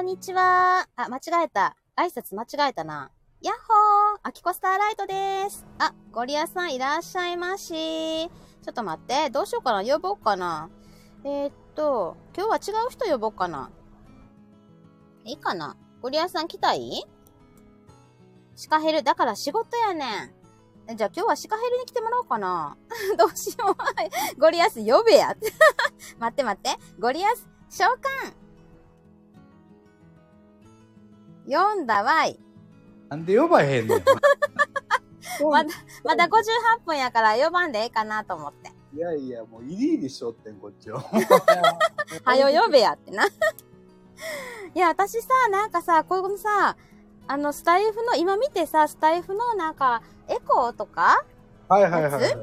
こんにちは。あ、間違えた。挨拶間違えたな。やっほーアキコスターライトです。あ、ゴリアさんいらっしゃいまし。ちょっと待って。どうしようかな呼ぼうかな。えー、っと、今日は違う人呼ぼうかな。いいかなゴリアさん来たい？シカヘル、だから仕事やねん。じゃあ今日はシカヘルに来てもらおうかな。どうしよう。ゴリアス呼べや。待って待って。ゴリアス召喚読んだわい。なんで呼ばへんねん。まだ、まだ58分やから呼ばんでええかなと思って。いやいや、もう、イリーリしょってん、こっちを。はよ呼べやってな。いや、私さ、なんかさ、こういうのさ、あの、スタイフの、今見てさ、スタイフのなんか、エコーとか？はいはいはいはい。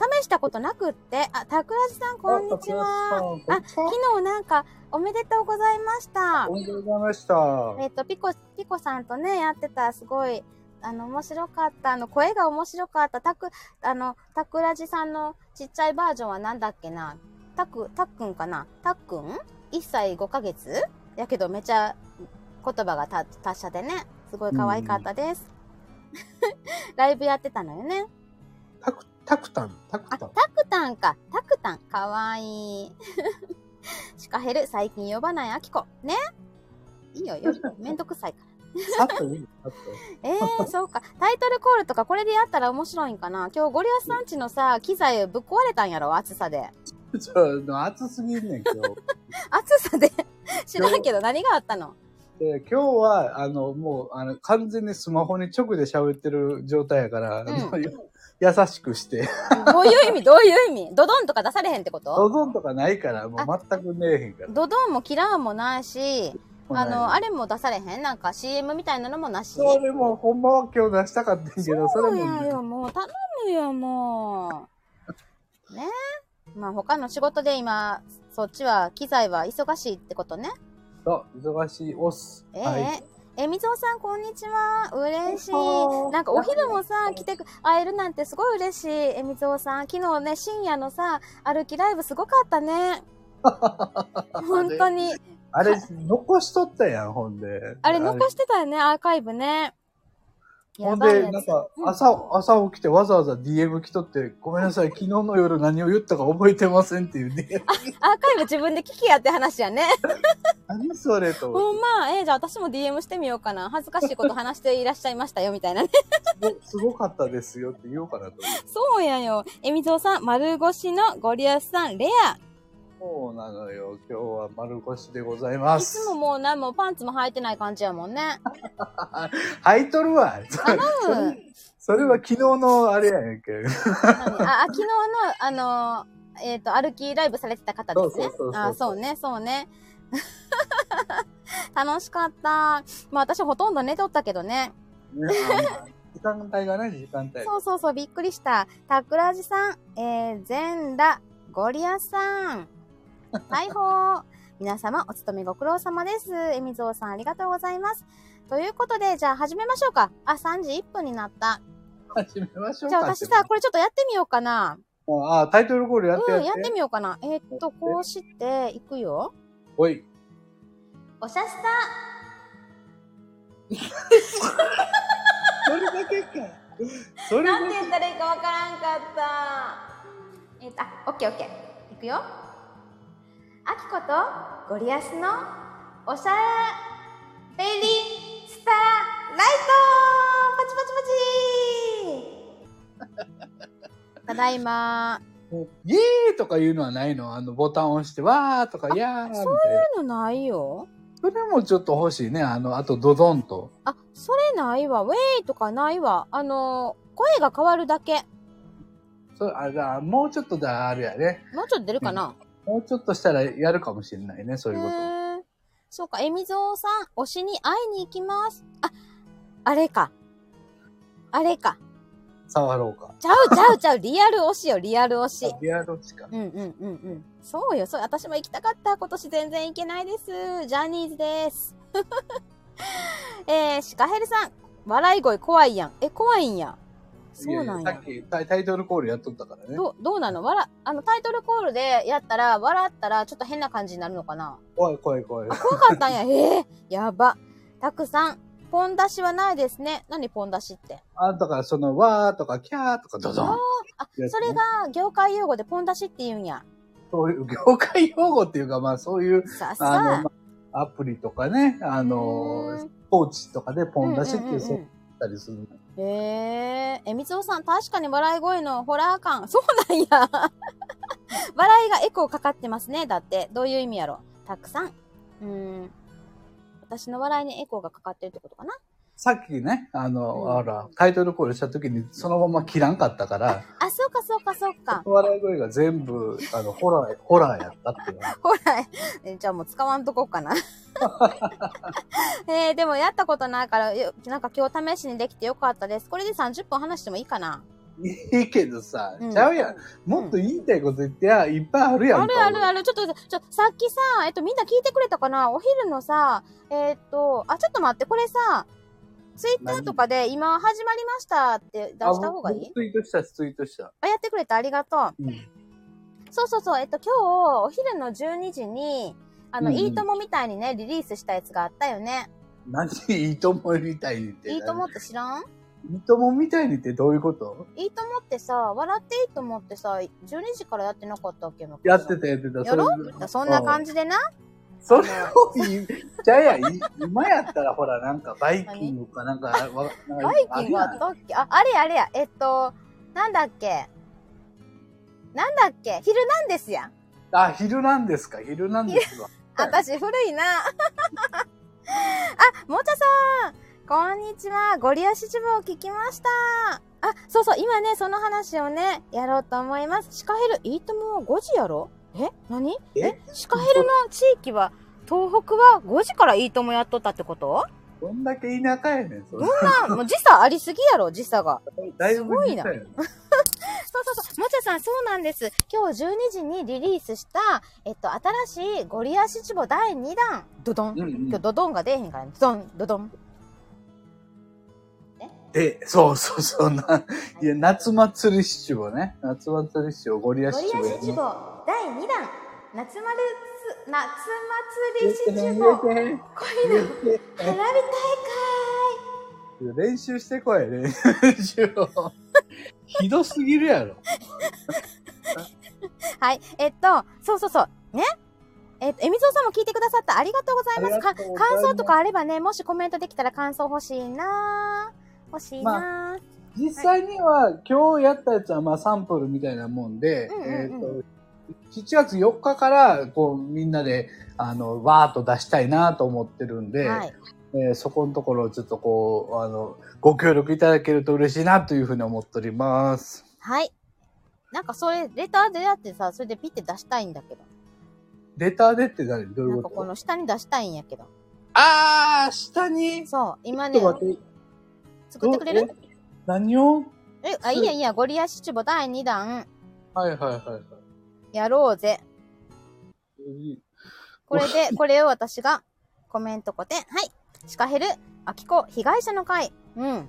試したことなくって。あ、たくらじさん、こんにちは。あ、昨日なんか、おめでとうございましたお。めでとうございました。えっ、と、ピコ、ピコさんとね、やってた、すごい、あの、面白かった。あの、声が面白かった。たく、あの、たくらじさんのちっちゃいバージョンはなんだっけな？たく、たっくんかな？たっくん ?1 歳5ヶ月？やけどめちゃ言葉がた達者でね、すごい可愛かったです。ライブやってたのよね。タク、タクタン、タクあ、タタン。クタンか。タクタン。かわいい。シカヘル、最近呼ばないアキコ。ね？いいよ、よ。めんどくさいから。さっといいさっと。えー、そうか。タイトルコールとかこれでやったら面白いんかな？今日ゴリアスさんちのさ、機材ぶっ壊れたんやろ？暑さで。ちょ、暑すぎんねん、今日。暑さで？知らんけど何があったの？で今日は、あの、もう、あの、完全にスマホに直で喋ってる状態やから、んあの優しくして。どういう意味？どういう意味？ドドンとか出されへんってこと？ドドンとかないから、もう全くねえへんから。ドドンもキラーもないし、あの、あれれも出されへんなんか CM みたいなのもなし。それも、ほんまは今日出したかったけど、そそうれもね、やよ、もう頼むよ、もう。ね？まあ他の仕事で今、そっちは機材は忙しいってことね？そう忙しいおっす。ええはい。えみぞうさん、こんにちは。嬉しいなんかお昼もさ、来てく、会えるなんてすごい嬉しい。えみぞうさん、昨日ね、深夜のさ、歩きライブすごかったね。本当に。あれ、残しとったやん、ほんで。あれ残してたよね、アーカイブね。ほんで、なんか、うん朝、朝起きてわざわざ DM 来とって、ごめんなさい、昨日の夜何を言ったか覚えてませんっていう DM。アーカイブ自分で聞きやって話やね。何それとほんま、えーじゃあ私も DM してみようかな。恥ずかしいこと話していらっしゃいましたよ、みたいなね。て、すごかったですよって言おうかなと。そうやよ。えみぞうさん、丸腰のゴリアスさん、レア。そうなのよ。今日は丸腰でございまいす。つももう何もパンツも履いてない感じやもんね。履いとるわ。頼む。それは昨日のあれやねんけあ、あ昨日の、あの、えっ、と、歩きライブされてた方ですね？そうそうそう。そうあ、そうね、そうね。楽しかった。まあ私ほとんど寝とったけどね。時間帯がね、時間帯。そうそうそう、びっくりした。タクラジさん、えー、ゼンラ、ゴリアスさん、大砲。皆様、お勤めご苦労様です。えみぞうさん、ありがとうございます。ということで、じゃあ始めましょうか。あ、3時1分になった。始めましょうか。じゃあ私さ、これちょっとやってみようかな。あ、タイトルコールやってやうん、って。やってみようかな。えーっと、こうして、いくよ。おい。おしゃス それだけか。それだタなんて言ったらいいかわからんかった。えーっと、あ、オッケーオッケー。いくよ。あきことゴリアスのおしゃべりスターライトパチパチパチ ただいまイエーイとかいうのはないの？あの、ボタン押して、わーとか、やーみたいな。そういうのないよ。それもちょっと欲しいね。あの、あと、ドドンと。あ、それないわ。ウェイとかないわ。あの、声が変わるだけ。そあ、じゃあ、もうちょっとだ、あれやね。もうちょっと出るかな、もうちょっとしたらやるかもしれないね、そういうこと。そうか、えみぞうさん、推しに会いに行きます。あ、あれか。あれか。触ろうか。ちゃうちゃうちゃう、リアル推しよ、リアル推し。リアルしか。うんうんうんうん。そうよ、そう、私も行きたかった。今年全然行けないです。ジャニーズです。えー、シカヘルさん、笑い声怖いやん。え、怖いんや。そうなんやさっ。きタイタイトルコールやっとったからね。どう、どうなの？わら、あの、タイトルコールでやったら、笑ったら、ちょっと変な感じになるのかな？怖い怖い怖い。怖かったんや。ええやば。たくさん。ポン出しはないですね。何ポン出しって？あ、だからその、わーとか、キャーとか、ドドン。あ、それが業界用語でポン出しって言うんや。そういう、業界用語っていうか、まあそういう、さあさの、まあアプリとかね、あうのーん、ポーチとかでポン出しっていう、そうったりする。へえ、えみつおさん、確かに笑い声のホラー感。そうなんや。笑いがエコーかかってますね。だって、どういう意味やろ。たくさん。うん。私の笑いにエコーがかかってるってことかな。さっきね、あの、うんあら、タイトルコールした時にそのまま切らんかったから、あ、そうかそうかそうか。笑い声が全部、あの、ホラー、ホラーやったっていうのは。ほら、えじゃあもう使わんとこうかな。えー、でもやったことないから、よなんか今日試しにできてよかったです。これで30分話してもいいかないいけどさ、うんちゃうやん。もっと言いたいこと言ってや、いっぱいあるやんか。あるあるある。ちょっと、ちょ、さっきさ、えっと、みんな聞いてくれたかな？お昼のさ、えーっと、あ、ちょっと待って、これさ、ツイッターとかで今始まりましたって出した方がいい？ツイートしたし、ツイートした。あ、やってくれてありがとう。うん。そうそうそう、えっと、今日、お昼の12時に、あの、うんうんいいともみたいにね、リリースしたやつがあったよね。何？いいともみたいにって。いいともって知らん？いいともみたいにってどういうこと？いいともってさ、笑っていいと思ってさ、12時からやってなかったっけやってたやってた。やろそんな感じでな。それを言い、じゃあや、い今やったらほら、なんかバイキングかなんか、わバイキングあったっけ？あ、あれやあれや。えっと、なんだっけ？なんだっけ？ヒルナンデスやん。あ、昼なんですか昼なんですわ。私古いな。あ、もちゃさんこんにちは。ゴリアシチブを聞きました。あ、そうそう、今ね、その話をね、やろうと思います。シカヘル、いいともは5時やろ？え？何？え？シカヘルの地域は、東北は5時からいいともやっとったってこと？どんだけ田舎やねん、それ。あ、もう時差ありすぎやろ、時差が。だいぶすごいなそうそうそう。もちゃさん、そうなんです。今日12時にリリースした、えっと、新しいゴリアシチボ第2弾。ドドン。うんうん今日ドドンが出えへんからね。ドドン、ドドン。で、そうそうそうな。いや、夏祭り七五ね。夏祭り七五、ゴリアゴリ七五やね。アシチボ第2弾。夏丸す、夏祭り七五。恋の花火大練習してこい、練習を。ひどすぎるやろ。会 はい。えっと、そうそうそう。ね？えっと、えみぞうさんも聞いてくださった。ありがとうございます。ます感想とかあればね、もしコメントできたら感想欲しいな欲しいな、実際には、今日やったやつは、まあ、サンプルみたいなもんで、うんうんうんえっ、と、7月4日から、こう、みんなで、あの、わーっと出したいなと思ってるんで、はい。えーそこのところをちょっとこう、あの、ご協力いただけると嬉しいなというふうに思っております。はい。なんかそれ、レターでやってさ、それでピッて出したいんだけど。レターでって何どういなんかうことこの下に出したいんやけど。あー、下に？そう、今ね。作ってくれる？何を？え、あ、いいやいいや、ゴリアシチュボ第2弾、はいはいはいはい。やろうぜ。これで、これを私がコメントこて、はい。シカヘル、アキコ、被害者の会。うん。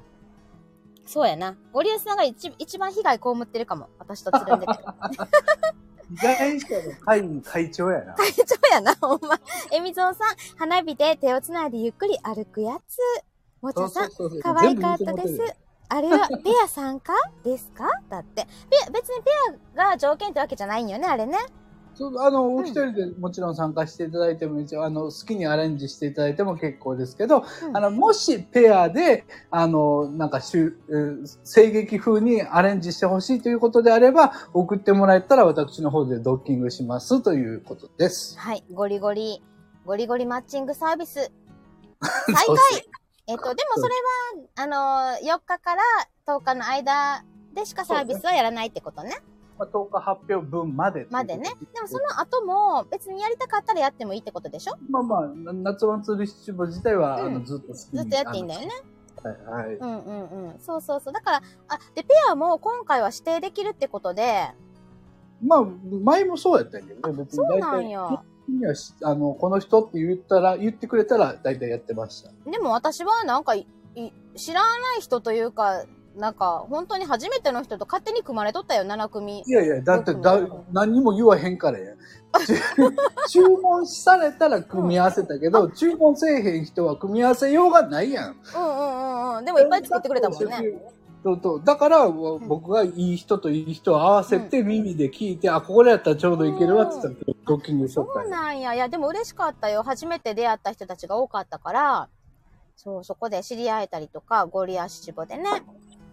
そうやな。ゴリアスさんが一一番被害被ってるかも。私とつるんでて。被害者の会長やな。会長やな、ほんま。えみぞうさん、花火で手をつないでゆっくり歩くやつ。もちゃさん、可愛かったですあれはペア参加ですか？だって。ペア、別にペアが条件ってわけじゃないんよね、あれね。そうあの、んお一人でもちろん参加していただいても一応、あの、好きにアレンジしていただいても結構ですけど、うんあの、もしペアで、あの、なんかしゅ、えー声劇風にアレンジしてほしいということであれば、送ってもらえたら私の方でドッキングしますということです。はい。ゴリゴリ、ゴリゴリマッチングサービス。再開えっと、でもそれは、あのー、4日から10日の間でしかサービスはやらないってことね。まあ、10日発表分まで。までね。でもその後も別にやりたかったらやってもいいってことでしょ？まあまあ、夏祭り七五自体は、うんあのずっとずっとやっていいんだよね。はい。はい。うんうんうん。そうそうそう。だから、あ、で、ペアも今回は指定できるってことで、まあ、前もそうやったんやけどね、別にそう。なんよ。にはしあの、この人って言ったら、言ってくれたら大体やってました。でも私はなんかい、い知らない人というか、なんか、本当に初めての人と勝手に組まれとったよ、7組。いやいや、だってだうん、何も言わへんからや。注文されたら組み合わせたけど、注文せえへん人は組み合わせようがないやん。うんうんうんうん。でもいっぱい作ってくれたもんね。そうそう。だから、僕がいい人といい人を合わせて耳で聞いて、あ、ここでやったらちょうどいけるわって言ったら、ドッキングしとったそうなんや。いや、でも嬉しかったよ。初めて出会った人たちが多かったから、そう、そこで知り合えたりとか、ゴリア七五でね、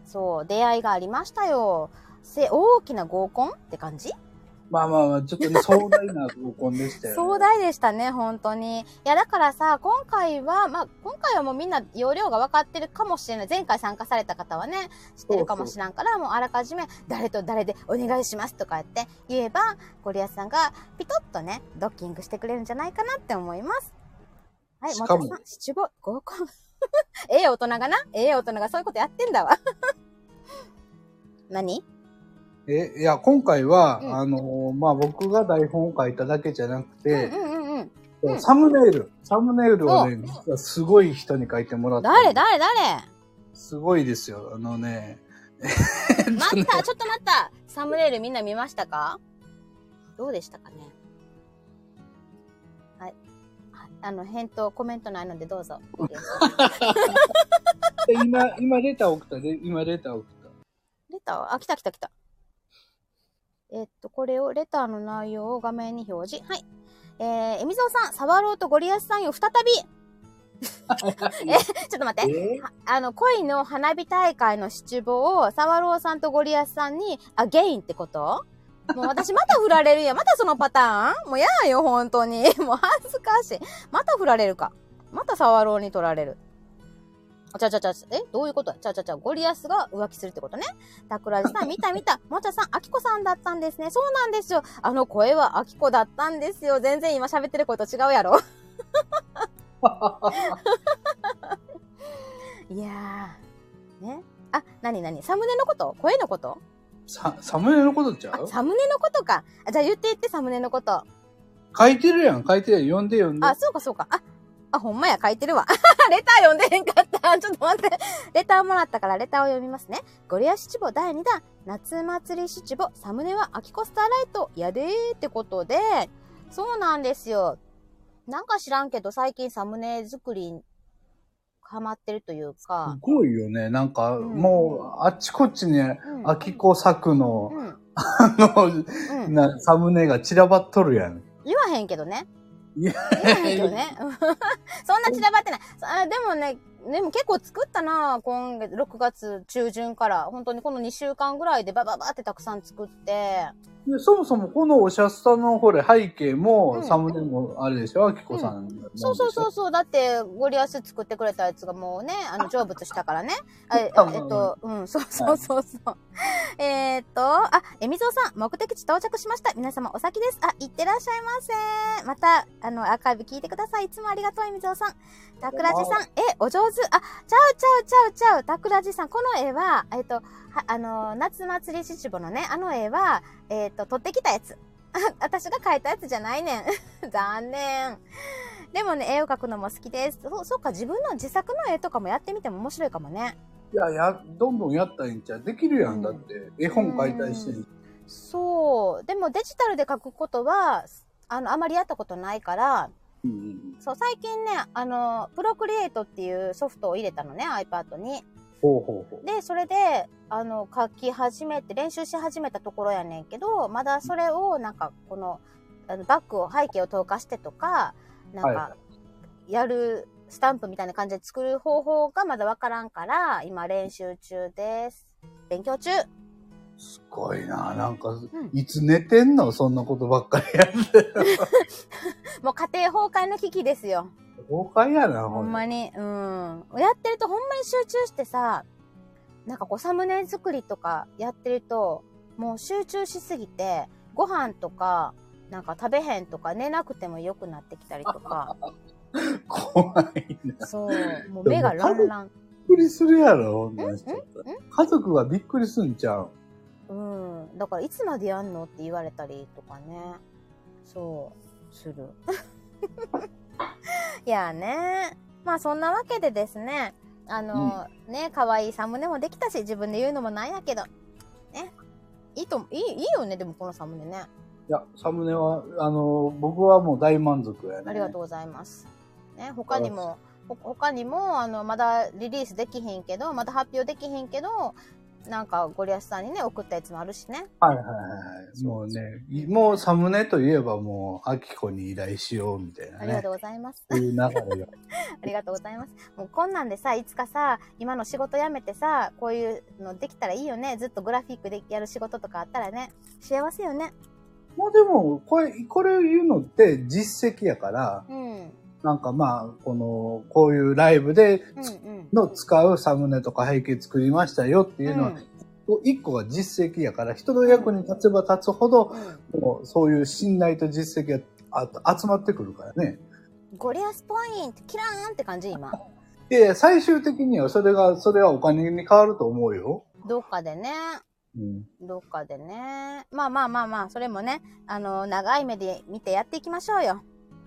そう、出会いがありましたよ。せ、大きな合コンって感じ？まあまあまあ、ちょっとね、壮大な合コンでしたよ、ね。壮大でしたね、本当に。いや、だからさ、今回は、まあ、今回はもうみんな容量が分かってるかもしれない。前回参加された方はね、知ってるかもしらんから、もうあらかじめ、誰と誰でお願いしますとか言って言えば、ゴリアスさんがピトッとね、ドッキングしてくれるんじゃないかなって思います。はい、しかん、七五、合コン。ええ大人がな、ええ大人がそういうことやってんだわ。何？え、いや、今回は、うんあの、まあ、僕が台本を書いただけじゃなくうんて、うんうんうん。うんサムネイル、サムネイルをね、実はすごい人に書いてもらった。誰誰誰？すごいですよ。あの ね、待った、ちょっと待った。サムネイルみんな見ましたか？どうでしたかね？はい。ああの、返答、コメントないのでどうぞ。今、今レター送った？で、今レター送った？レター？あ、来た来た来た。えっと、これを、レターの内容を画面に表示。はい。えー、えみぞうさん、サワローとゴリアスさんよ、再び。え、ちょっと待って。あの、恋の花火大会のシチュボを、サワローさんとゴリアスさんに、あ、ゲインってこと？もう私また振られるやん。またそのパターン？もう嫌やよ、本当に。もう恥ずかしい。また振られるか。またサワローに取られる。あちゃちゃちゃ、えどういうことちゃちゃちゃ、ゴリアスが浮気するってことね。桜地さん、見た見た。もちゃさん、あきこさんだったんですね。そうなんですよ。あの声はあきこだったんですよ。全然今喋ってる声と違うやろ。いやー。ね。あ、なになに？サムネのこと？声のこと？さサムネのことちゃあ、うサムネのことか。あじゃあ言って言って、サムネのこと。書いてるやん、書いてるやん。読んで読んで。あ、そうかそうか。あ、あ、ほんまや、書いてるわ。レター読んでへんかった。ちょっと待って。レターもらったからレターを読みますね。ゴリア七五第2弾。夏祭り七五。サムネはアキコスターライト。やでーってことで、そうなんですよ。なんか知らんけど、最近サムネ作りにハマってるというかす。ごいよね。なんか、うんもう、あっちこっちに、うん。アキコ作の、うん。あの、うん。なサムネが散らばっとるやん。言わへんけどね。いや言わへんけどね。そんな散らばってない。あでもね、でも結構作ったな今月、6月中旬から。本当にこの2週間ぐらいでバババってたくさん作って。でそもそもこのおしゃスタのほれ背景も、うんサムネもあれでしょ？アキコさんなんそうそうそうそう。だって、ゴリアス作ってくれたやつがもうね、あの、成仏したからね。あえうんえっと、うん、そうそうそうそう。えーっと、あ、えみぞうさん、目的地到着しました。皆様お先です。あ、いってらっしゃいませ。また、あの、アーカイブ聞いてください。いつもありがとう、えみぞうさん。たくらじさん、え、お上手。あ、ちゃうちゃうちゃうちゃう。たくらじさん、この絵は、えっと、はあの、夏祭り七五のね、あの絵は、えっと、撮ってきたやつ。あ 私が描いたやつじゃないねん。残念。でもね、絵を描くのも好きです。そそっか、自分の自作の絵とかもやってみても面白いかもね。いや、や、どんどんやったらいいんちゃうできるやん、うんだって。絵本描いたりしてうそう。でもデジタルで描くことは、あの、あまりやったことないから、うんうん。そう、最近ね、あの、プロクリエイトっていうソフトを入れたのね、iPad に。ほうほうほう。で、それで、あの、書き始めて、練習し始めたところやねんけど、まだそれを、なんか、この、あのバッグを、背景を透過してとか、なんはか、やるスタンプみたいな感じで作る方法がまだわからんから、今練習中です。勉強中。すごいな。なんか、んいつ寝てんの？そんなことばっかりやって。もう家庭崩壊の危機ですよ。崩壊やな、ほほんまに。うん。やってるとほんまに集中してさ、なんかこうサムネ作りとかやってると、もう集中しすぎて、ご飯とか、なんか食べへんとか寝なくても良くなってきたりとか、怖いな。そう、もう目がランラン。びっくりするやろ、ほんなん？ん？しちゃったら家族はびっくりすんちゃう？うん。だからいつまでやんのって言われたりとかね。そう、する。いやね。まあそんなわけでですね、あの、ね、可愛いサムネもできたし、自分で言うのもなんやけど。ね。いいと、いい、いいよね、でもこのサムネね。いや、サムネは、あの、僕はもう大満足やね。ありがとうございます。ね、他にも、ほ他にも、あの、まだリリースできへんけど、まだ発表できへんけど、なんか、ゴリアスさんにね、送ったやつもあるしね。はいはいはい。もうね、いもうサムネといえばもう、アキコに依頼しようみたいなねありがと。うございます。ありがとうございます。もうこんなんでさ、いつかさ、今の仕事辞めてさ、こういうのできたらいいよね。ずっとグラフィックでやる仕事とかあったらね、幸せよね。もうでも、これ、これ言うのって実績やから、うん。なんかまあ、この、こういうライブで。の使うサムネとか背景作りましたよっていうのは、ん一個が実績やから、人の役に立てば立つほど、うんもうそういう信頼と実績があ集まってくるからね。ゴリアスポイント、キラーンって感じ、今。いやいや、最終的にはそれが、それはお金に変わると思うよ。どっかでね。うん。どっかでね。まあまあまあまあ、それもね、あの、長い目で見てやっていきましょうよ。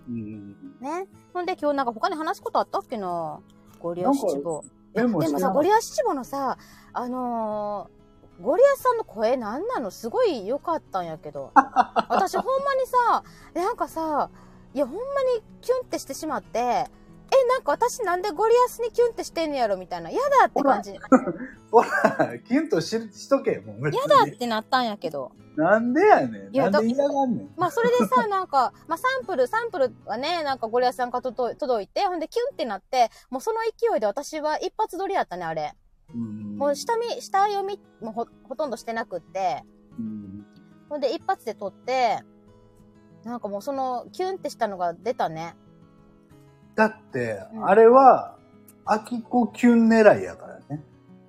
うん。ね。ほんで今日なんか他に話すことあったっけな？ゴリアシチュボ。でもさ、ゴリアシチュボのさ、あのーゴリアスさんの声なんなの？すごい良かったんやけど。私ほんまにさ、なんかさ、いやほんまにキュンってしてしまって、え、なんか私なんでゴリアスにキュンってしてんのやろみたいな。嫌だって感じ。嫌 ほら、キュンとししとけ、もう別に。だってなったんやけど。なんでやねん。いやなんで嫌がんねん。まあそれでさ、なんか、まあサンプル、サンプルはね、なんかゴリアスさんから届い届いて、ほんでキュンってなって、もうその勢いで私は一発撮りやったね、あれ。うんもう下見、下読みもほほとんどしてなくって、うんほんで一発で撮って、なんかもうそのキュンってしたのが出たね。だって、うんあれは、アキコキュン狙いやからね。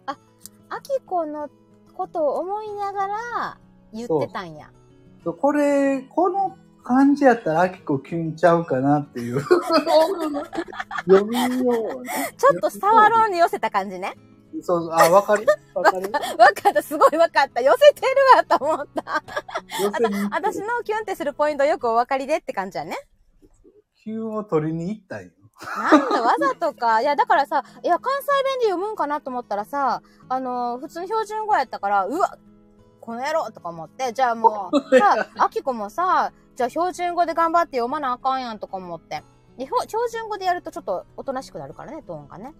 アキコのことを思いながら言ってたんや。これ、この感じやったらアキコキュンちゃうかなっていう。読みようね。ちょっとサワロンに寄せた感じね。そうそう、あ、わかる？わかる？わかった、すごいわかった。寄せてるわと思った。私のキュンってするポイントよくお分かりでって感じやね。キュンを取りに行ったんよ。なんだ、わざとか。いや、だからさ、いや、関西弁で読むんかなと思ったらさ、あのー普通の標準語やったから、うわこの野郎とか思って、じゃあもう、さ、あきこもさ、じゃあ標準語で頑張って読まなあかんやんとか思って。で標標準語でやるとちょっとおとなしくなるからね、トーンがね。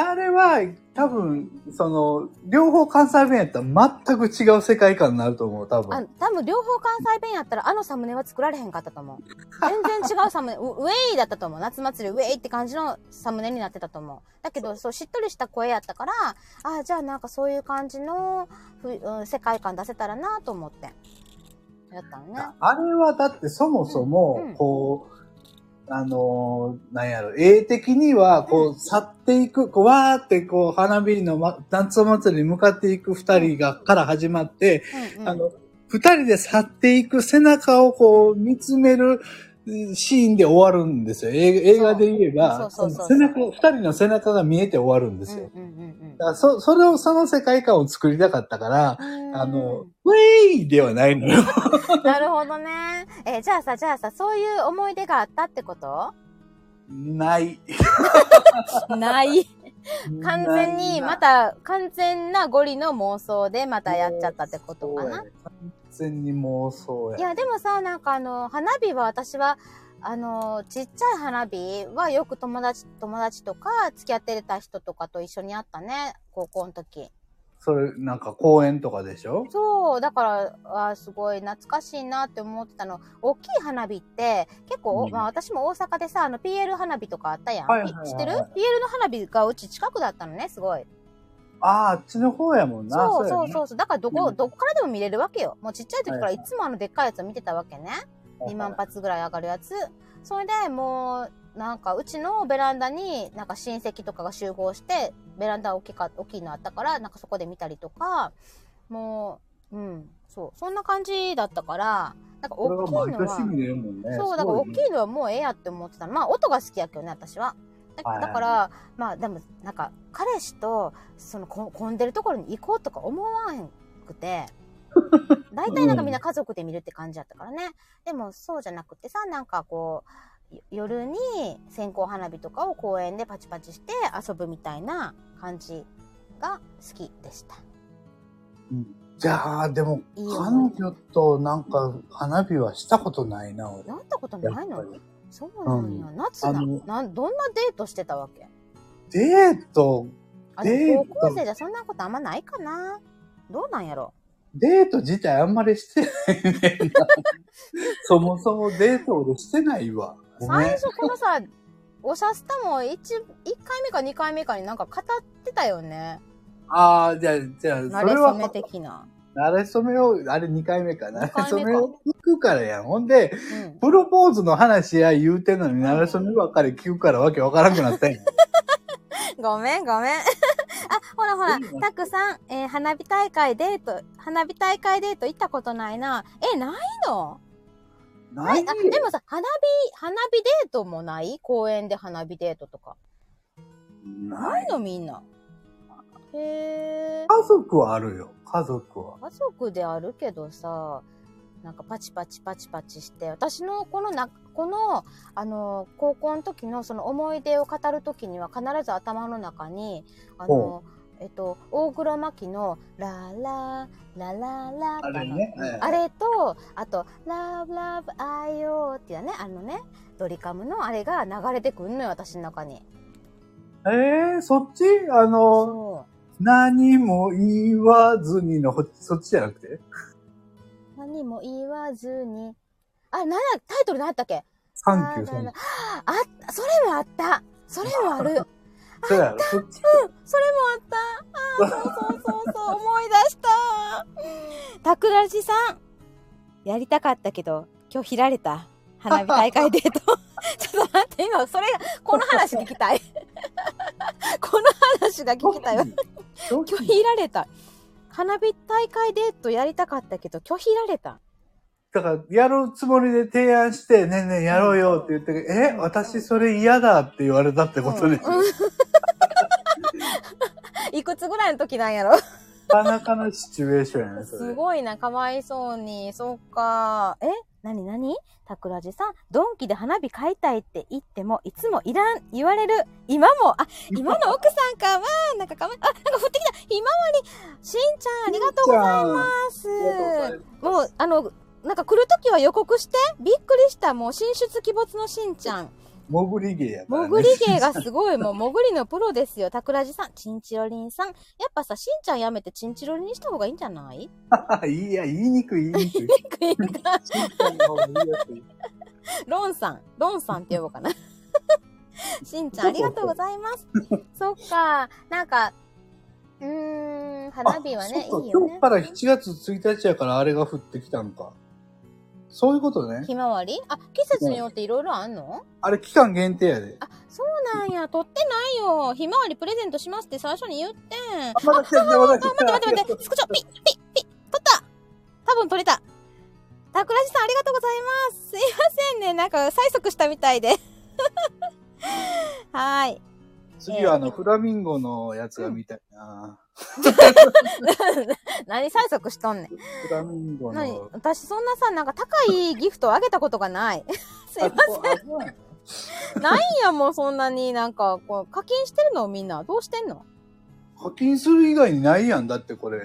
あれは、多分、その、両方関西弁やったら全く違う世界観になると思う、多あ分。、多分両方関西弁やったらあのサムネは作られへんかったと思う。全然違うサムネ、ウウェイだったと思う。夏祭りウェイって感じのサムネになってたと思う。だけど、そう、しっとりした声やったから、あじゃあなんかそういう感じのふ、うん世界観出せたらなと思って。やったのね。あれはだってそもそもうん、こう、あのーなんやろ、絵的には、こう、去っていく、こう、わーって、こう、花火の、ま、夏祭りに向かっていく二人が、から始まって、うんうん、あの、二人で去っていく背中をこう、見つめるうんシーンで終わるんですよ。映映画で言えば、背中、二人の背中が見えて終わるんですよ。そ、それを、その世界観を作りたかったから、うん。あのう、ウェイではないのよ。ん なるほどね。えじゃあさ、じゃあさ、そういう思い出があったってこと？ない。ない。完全に、またた、完全なゴリの妄想でまたやっちゃったってことかな？完全に妄想や。いや、でもさ、なんかあの、花火は私は、あの、ちっちゃい花火はよく友達、友達とか、付き合ってた人とかと一緒にやったね、高校の時。それ、なんか公園とかでしょ？そう、だから、あーすごい懐かしいなって思ってたの。大きい花火って、結構、うんまあ私も大阪でさ、あの PL 花火とかあったやん。はいはいはい知ってる ?PL の花火がうち近くだったのね、すごい。ああ、あっちの方やもんな。そうそううそうそう。だからどこ、うんどこからでも見れるわけよ。もうちっちゃい時からはいはいいつもあのでっかいやつを見てたわけね。や2万発ぐらい上がるやつ。それでもう、なんかうちのベランダになんか親戚とかが集合して、ベランダ大きか、大きいのあったから、なんかそこで見たりとか、もう、うん、そう。そんな感じだったから、なんか大きいのはね。そう、だから大いきいのはもうええやって思ってたの。まあ音が好きやけどね、私は。だだから、まあでも、なんか、彼氏と、その、こ混んでるところに行こうとか思わへんくて、大体なんかみんな家族で見るって感じやったからね。でもそうじゃなくてさ、なんかこう、夜に線香花火とかを公園でパチパチして遊ぶみたいな感じが好きでした。じゃあ、でも、彼女となんか花火はしたことないな、俺。やったことないのそうなんや。夏なあのなん、どんなデートしてたわけ？デート、デート？高校生じゃそんなことあんまないかな。どうなんやろ？デート自体あんまりしてないね。そもそもデート俺してないわ。最初このさ、おしゃスタも 1, 一回目か2回目かになんか語ってたよね。ああ、じゃあ、じゃあ、慣れ初それは、め的な。慣れ初めを、あれ2回目かな。れ初めを聞くからやん。ほんで、うん。プロポーズの話や言うてんのに、慣れ初めばっかり聞くからわけわからんくなったんや。ごめんごめん。あ、ほらほらたくさん、えー花火大会デート、花火大会デート行ったことないな。え、ないの？ないあ、でもさ、花火、花火デートもない？公園で花火デートとか。なないいのみんな。へー。家族はあるよ。家族は。家族であるけどさ、なんかパチパチパチパチして、私のこのな、この、あの、高校の時のその思い出を語る時には必ず頭の中に、あの、えっと、大黒摩季のラララララあれね。はいあれと、あと、ラブラブアイオーっていうね、あのね、ドリカムのあれが流れてくんのよ、私の中に。えー、そっち？あの。何も言わずにの、ほそっちじゃなくて？何も言わずに。あ、なんだ、タイトル何やったっけ？サンキュー、あそれもあった。それもある。そうやろ、そっち。それもあった。あーそうそうそうそう、思い出した。たくらじさん。やりたかったけど、今日開れた。花火大会デート。ちょっと待って、今、それが、この話聞きたい。この話が聞きたい拒否られた。花火大会デートやりたかったけど、拒否られた。だから、やるつもりで提案して、ねえねえやろうよって言って、え、私それ嫌だって言われたってことですよ。うん いくつぐらいの時なんやろ？なかなかのシチュエーションやね。すごいな、かわいそうに。そっか。え？なになにたくらじさん、ドンキで花火買いたいって言っても、いつもいらん、言われる。今も、あ、今の奥さんかわなんかかわい、あ、なんか降ってきた。ひまわり、しんちゃん。ありがとうございますもう、あの、なんか来るときは予告して、びっくりした。もう進出鬼没のしんちゃん。潜り芸やから、ね。潜り芸がすごい、もう 潜りのプロですよ。たくらじさん、チンチロリンさん。やっぱさ、しんちゃんやめてチンチロリンにした方がいいんじゃない？いや、言いにくい、言いにくい。言いやすい ロンさん、ロンさんって呼ぼうかな。しんちゃん、ありがとうございます。そっか、なんか、うーん、花火はね、いいよね。今日から7月1日やからあれが降ってきたのか。そういうことね。ひまわり？あ、季節によっていろいろあんの？あれ期間限定やで。あ、そうなんや、取ってないよ。ひまわりプレゼントしますって最初に言ってん。あ、まだ来た、まだ来た。あ、待って待って待って。スクショ、ピッ、ピッ、ピッ、取った多分取れた。たくらじさん、ありがとうございます。すいませんね。なんか、催促したみたいで。はーい。次はあの、フラミンゴのやつが見たいな。何催促しとんねん。フラミンゴ何？の。私そんなさ、なんか高いギフトをあげたことがない。すいません。ないんやもん、そんなになんか、こう、課金してるのみんな。どうしてんの？課金する以外にないやん。だってこれ。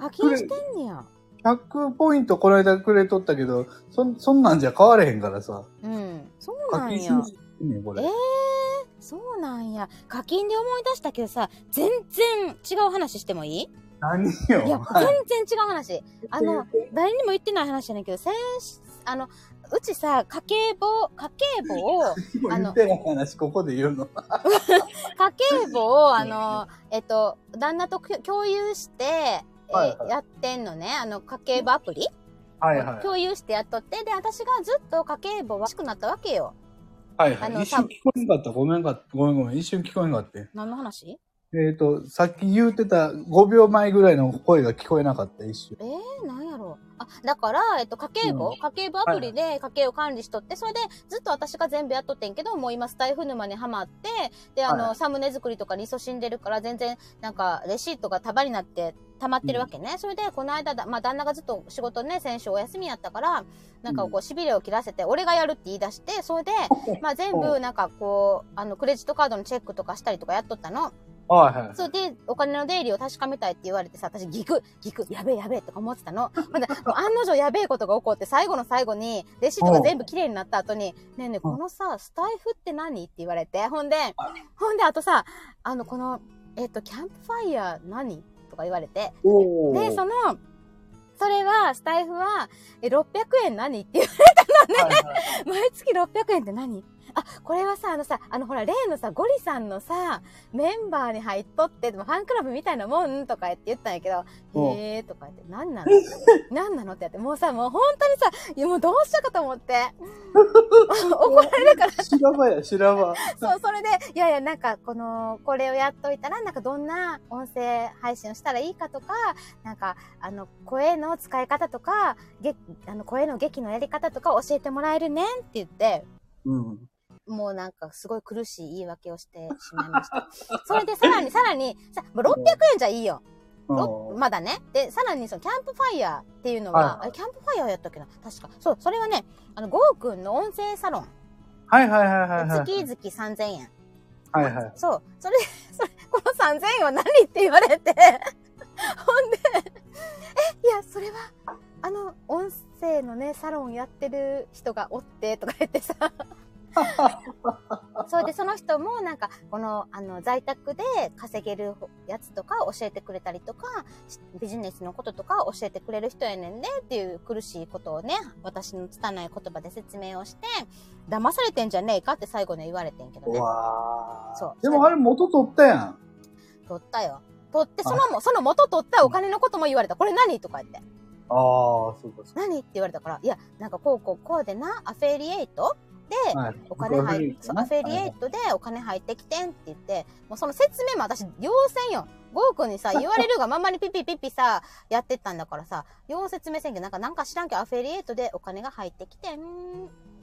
課金してんねや。100ポイントこの間くれとったけど、そん、そんなんじゃ変われへんからさ。うん。そう課なんや金する。しねこれええー、。そうなんや。課金で思い出したけどさ、全然違う話してもいい？何よ。いや、はい全然違う話。あの、誰にも言ってない話じゃないけど、先し、あの、うちさ、家計簿、家計簿を、あの言ってない話、ここで言うの。家計簿を、あの、えっと、旦那と共有して、えーはいはいやってんのね。あの、家計簿アプリ、はいはい。共有してやっとって、で、私がずっと家計簿は欲しくなったわけよ。はいはい。あの一瞬聞こえんかった。ごめんかった。ごめんごめん。一瞬聞こえんかった。何の話？えっ、と、さっき言うてた5秒前ぐらいの声が聞こえなかった、一瞬。えー、なんやろう。あ、だから、えっと、家計簿、うん家計簿アプリで家計を管理しとって、それでずっと私が全部やっとってんけど、もう今スタイフ沼にハマって、で、あの、はいサムネ作りとかに勤しんでるから、全然、なんか、レシートが束になって、溜まってるわけね。それで、この間だ、まあ、旦那がずっと仕事ね、先週お休みやったから、なんかこう、痺れを切らせて、俺がやるって言い出して、それで、まあ、全部、なんかこう、あの、クレジットカードのチェックとかしたりとかやっとったの。はいはい。それで、お金の出入りを確かめたいって言われてさ、私、ギク、ギク、やべえやべえとか思ってたの。まだ、案の定やべえことが起こって、最後の最後に、レシートが全部綺麗になった後に、ねえねえ、このさ、スタイフって何って言われて、ほんで、ほんで、あとさ、あの、この、えっ、と、キャンプファイヤー何とか言われて、おで、その、それは、スタイフは、え、600円何？って言われはいはい。て、毎月600円って何？あ、これはさ、あのさ、あのほら、例のさ、ゴリさんのさ、メンバーに入っとって、でもファンクラブみたいなもんとか言って言ったんやけど、うん。へーとか言って、何なの？何なのってやって、もうさ、もう本当にさ、いやもうどうしようかと思って、怒られるから、修羅場や、修羅場。そう、それで、いやいや、なんか、この、これをやっといたら、なんかどんな音声配信をしたらいいかとか、なんか、あの、声の使い方とか、げあの、声の劇のやり方とか教えてもらえるねんって言って、うん。もうなんかすごい苦しい言い訳をしてしまいました。それでさらに さらに、さ、もう600円じゃいいよ。まだね。で、さらにそのキャンプファイヤーっていうのは、はいキャンプファイヤーやったっけな？確か。そう、それはね、あの、ゴーくんの音声サロン。はいはいはいはいはい。月々3000円。はいはい。そう。それ、それ、この3000円は何って言われて、ほんで、え、いや、それは、あの、音声のね、サロンやってる人がおって、とか言ってさ、それでその人もなんか、この、あの、在宅で稼げるやつとか教えてくれたりとか、しビジネスのこととか教えてくれる人やねんねっていう苦しいことをね、私の拙い言葉で説明をして、騙されてんじゃねえかって最後に言われてんけどね。わそうーでもあれ元取ったやん。取ったよ。取って、そのも、その元取ったお金のことも言われた。これ何とか言って。ああ、そうかそ何って言われたから、いや、なんかこうこうこうでな、アフェリエイト。はい。お金入っそうアフェリエイトでお金入ってきてんって言って、もうその説明も私、要せんよ。ゴーくんにさ、言われるがままにピピピピさ、やってったんだからさ、要説明せんけど、なんかなんか知らんけど、アフェリエイトでお金が入ってきてんって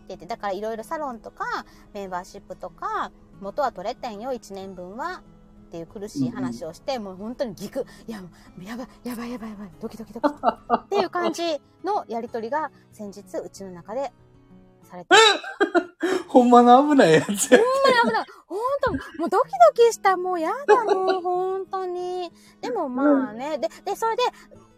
言って、だからいろいろサロンとか、メンバーシップとか、元は取れてんよ、1年分は。っていう苦しい話をして、もう本当にギク、いや、やばい、やばい、やばい、やばい、ドキドキドキ。っていう感じのやりとりが先日、うちの中でされて ほんまの危ないやつや。ほんまに危ない。ほんと、もうドキドキした。もうやだ、もう、ほんとに。でもまあね、で、で、それで、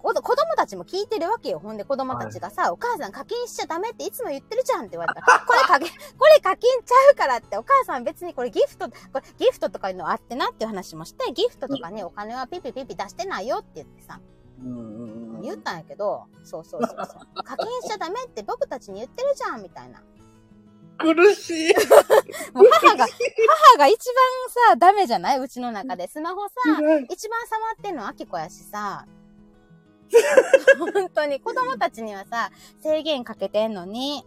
子子供たちも聞いてるわけよ。ほんで子供たちがさ、お母さん課金しちゃダメっていつも言ってるじゃんって言われたから、これ課金、これ課金ちゃうからって、お母さん別にこれギフト、これギフトとかいうのあってなっていう話もして、ギフトとかにお金はピピピピ出してないよって言ってさ、うんうんうん言ったんやけど、そうそうそうそう。課金しちゃダメって僕たちに言ってるじゃんみたいな。苦しい。もう母が、母が一番さ、ダメじゃない？うちの中で。スマホさ、一番触ってんのはアキコやしさ。本当に子供たちにはさ、制限かけてんのに、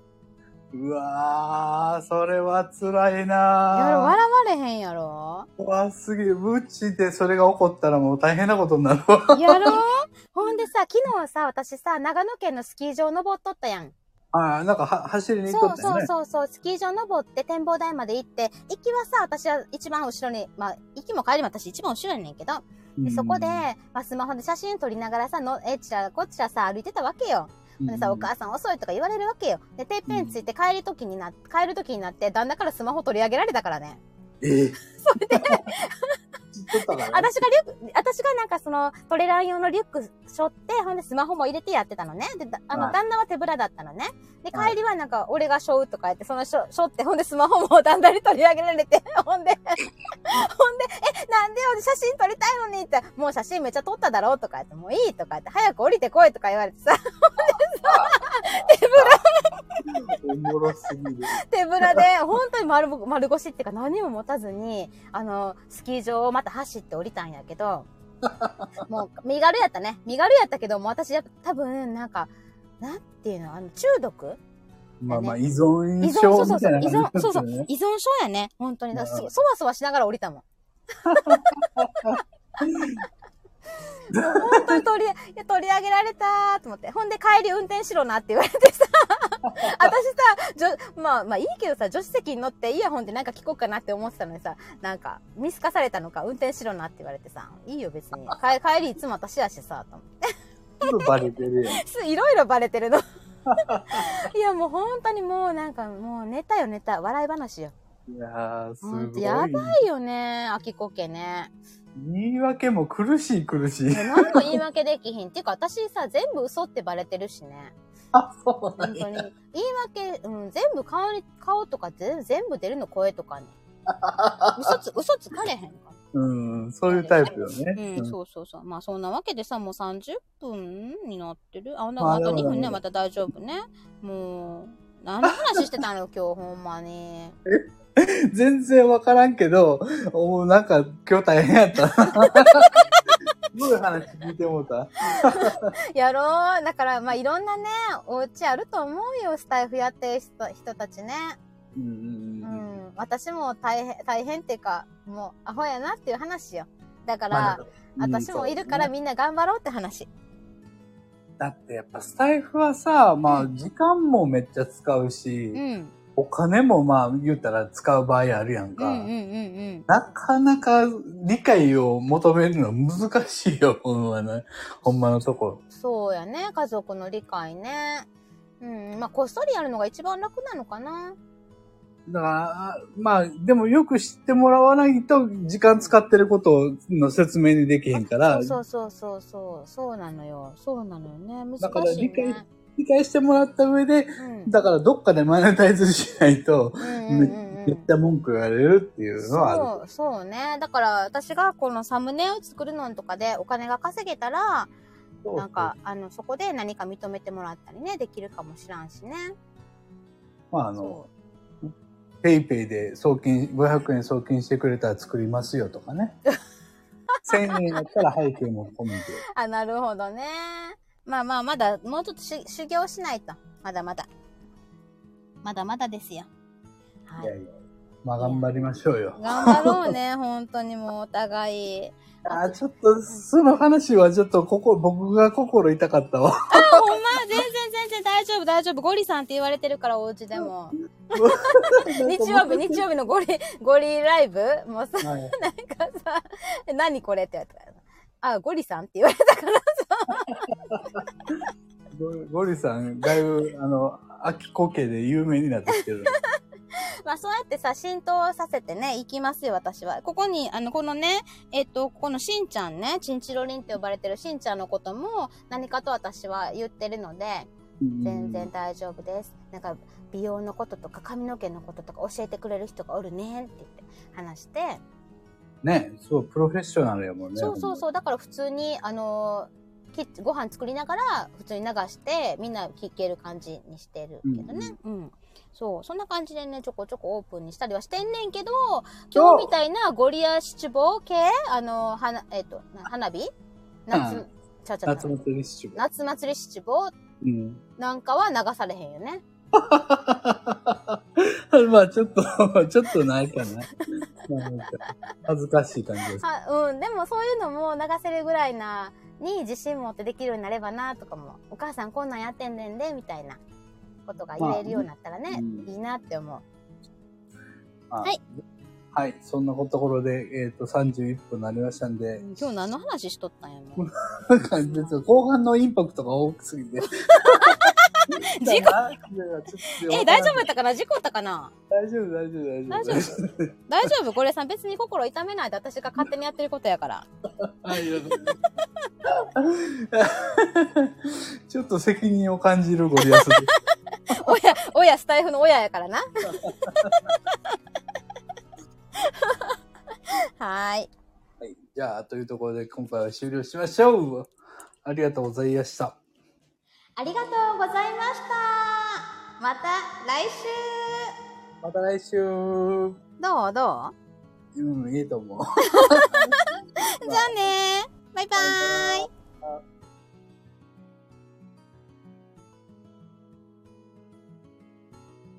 うわー、それは辛いな笑われへんやろー。怖すぎる。うちでそれが起こったらもう大変なことになるわ。やろ？ほんでさ、昨日さ、私さ、長野県のスキー場登っとったやん。あーなんかは走りに行っそうそうとったよね。そうそう、スキー場登って展望台まで行って、行きはさ、私は一番後ろに、まあ、行きも帰りも私一番後ろやねんけど、でそこで、まあ、スマホで写真撮りながらさ、の、えちらこちらさ、歩いてたわけよ。うん、でさ、お母さん遅いとか言われるわけよ。で、てっぺんついて帰る時にな、帰る時になって、旦那からスマホ取り上げられたからね。えー、それで、私がリュック、私がなんかその、トレラン用のリュック背負って、ほんでスマホも入れてやってたのね。で、だあの、はい。旦那は手ぶらだったのね。で、はい。帰りはなんか、俺が背負うとか言って、その背負って、ほんでスマホも旦那に取り上げられて、ほんで、ほんで、え、なんでよ、写真撮りたいのにって、もう写真めっちゃ撮っただろうとか言って、もういいとか言って、早く降りてこいとか言われてさ、おもろすぎる。手ぶらで、本当に丸ぼ丸腰っていうか何も持たずに、あの、スキー場をまた走って降りたんやけど、もう、身軽やったね。身軽やったけど、もう私やっぱ多分、なんか、なんていうの、あの、中毒？まあまあ、依存症そうそうそう、依みたいな感存、そうそう依存症やね。本当に。そわそわしながら降りたもん。本当に取り、取り上げられたーと思って。ほんで帰り運転しろなって言われてさ、私さ、じょ、まあまあいいけどさ、助手席に乗ってイヤホンでなんか聞こうかなって思ってたのにさ、なんか見透かされたのか運転しろなって言われてさ、いいよ別に。帰帰りいつも私やしさ、と思って。すぐバレてるやん。すいろいろバレてるの。いやもう本当にもうなんかもうネタよネタ。笑い話よ。いやー、すごい。とやばいよね、秋子家ね。言い訳も苦しい苦しい。何も言い訳できひん。っていうか私さ、全部嘘ってバレてるしね。あ、そうなんや本当に。言い訳、うん、全部顔に、顔とか全全部出るの声とかね。嘘つ、嘘つかれへんから。うん、そういうタイプよね。うん、そうそうそう。まあそんなわけでさ、もう30分になってる。あ、ああと2分ね、また大丈夫ね。もう、何の話してたの今日ほんまに。全然わからんけど、おうなんか今日大変やったな。すごい話聞いてもうた？やろう。だから、まあいろんなね、お家あると思うよ。スタイフやってる人人たちね。ううんうんうん。ん。私も大変、大変っていうか、もうアホやなっていう話よ。だから、まあうん私もいるからみんな頑張ろうって話。だってやっぱスタイフはさ、まあ時間もめっちゃ使うし、うん。お金もまあ言ったら使う場合あるやんか。うんうんうんうん。なかなか理解を求めるの難しいよ、ほんまね。ほんまのとこ。そうやね。家族の理解ね。うん。まあ、こっそりやるのが一番楽なのかな。だから、まあ、でもよく知ってもらわないと時間使ってることの説明にできへんから、そうそうそうそう。そうなのよ。そうなのよね。難しい、ね。だから理解理解してもらった上で、うん。だからどっかでマネタイズしないと、うんうんうんうんめっちゃ文句言われるっていうのはある。そう、そうね。だから私がこのサムネを作るのとかでお金が稼げたら、なんか、あの、そこで何か認めてもらったりね、できるかもしらんしね。まああの、そペイペイで送金、500円送金してくれたら作りますよとかね。1000円やったら背景も込めて。う。あ、なるほどね。まあまあ、まだ、もうちょっとし修行しないと。まだまだ。まだまだですよ。はいい。やいや。まあ頑張りましょうよ。頑張ろうね、本当にもうお互い。あーちょっと、その話はちょっとここ、僕が心痛かったわ。あ、ほんま？全然全然大丈夫大丈夫。ゴリさんって言われてるから、お家でも。日曜日、日曜日のゴリ、ゴリライブ？もうさ、はいなんかさ、何これ？って言われたから。あ、ゴリさんって言われたからゴ ゴリさん、だいぶ、あの、秋子家で有名になってきてる。まあそうやってさ、浸透させてね、行きますよ、私は。ここに、あの、このね、えっと、ここのしんちゃんね、チンチロリンって呼ばれてるしんちゃんのことも、何かと私は言ってるので、全然大丈夫です。なんか、美容のこととか髪の毛のこととか教えてくれる人がおるねって言って話して、ね、そう、プロフェッショナルやもんね。そうそうそう、だから普通に、あのキッチご飯作りながら普通に流してみんな聞ける感じにしてるけどね。うん、そう、そんな感じでね、ちょこちょこオープンにしたりはしてんねんけど、今日みたいなゴリア七五系あの、はな、えっ、と、な花火？夏、うんちゃうちゃう夏祭り七五。夏祭り七五うん。なんかは流されへんよね。まあちょっと、ちょっとないかな。なんか恥ずかしい感じです。はうん、でもそういうのも流せるぐらいな、に自信持ってできるようになればなとかも、お母さんこんなんやってんねんで、みたいなことが言えるようになったらね、まあうんいいなって思う。ははい。はい。そんなところで、えっ、と、31分になりましたんで、今日何の話しとったんやろ なんか、実は後半のインパクトが大きすぎて。事故故え、大丈夫やったかな？事故ったかな？大丈夫、大丈夫、大丈夫。大丈夫大丈夫これさん別に心痛めないで私が勝手にやってることやから。ちょっと責任を感じるゴリアスで。親、親、スタイフの親やからな。はーい。はい。じゃあ、というところで今回は終了しましょう。ありがとうございました。ありがとうございました。また来週。また来週。どう？どう？うん、いいと思う。じゃあねバイバーイ。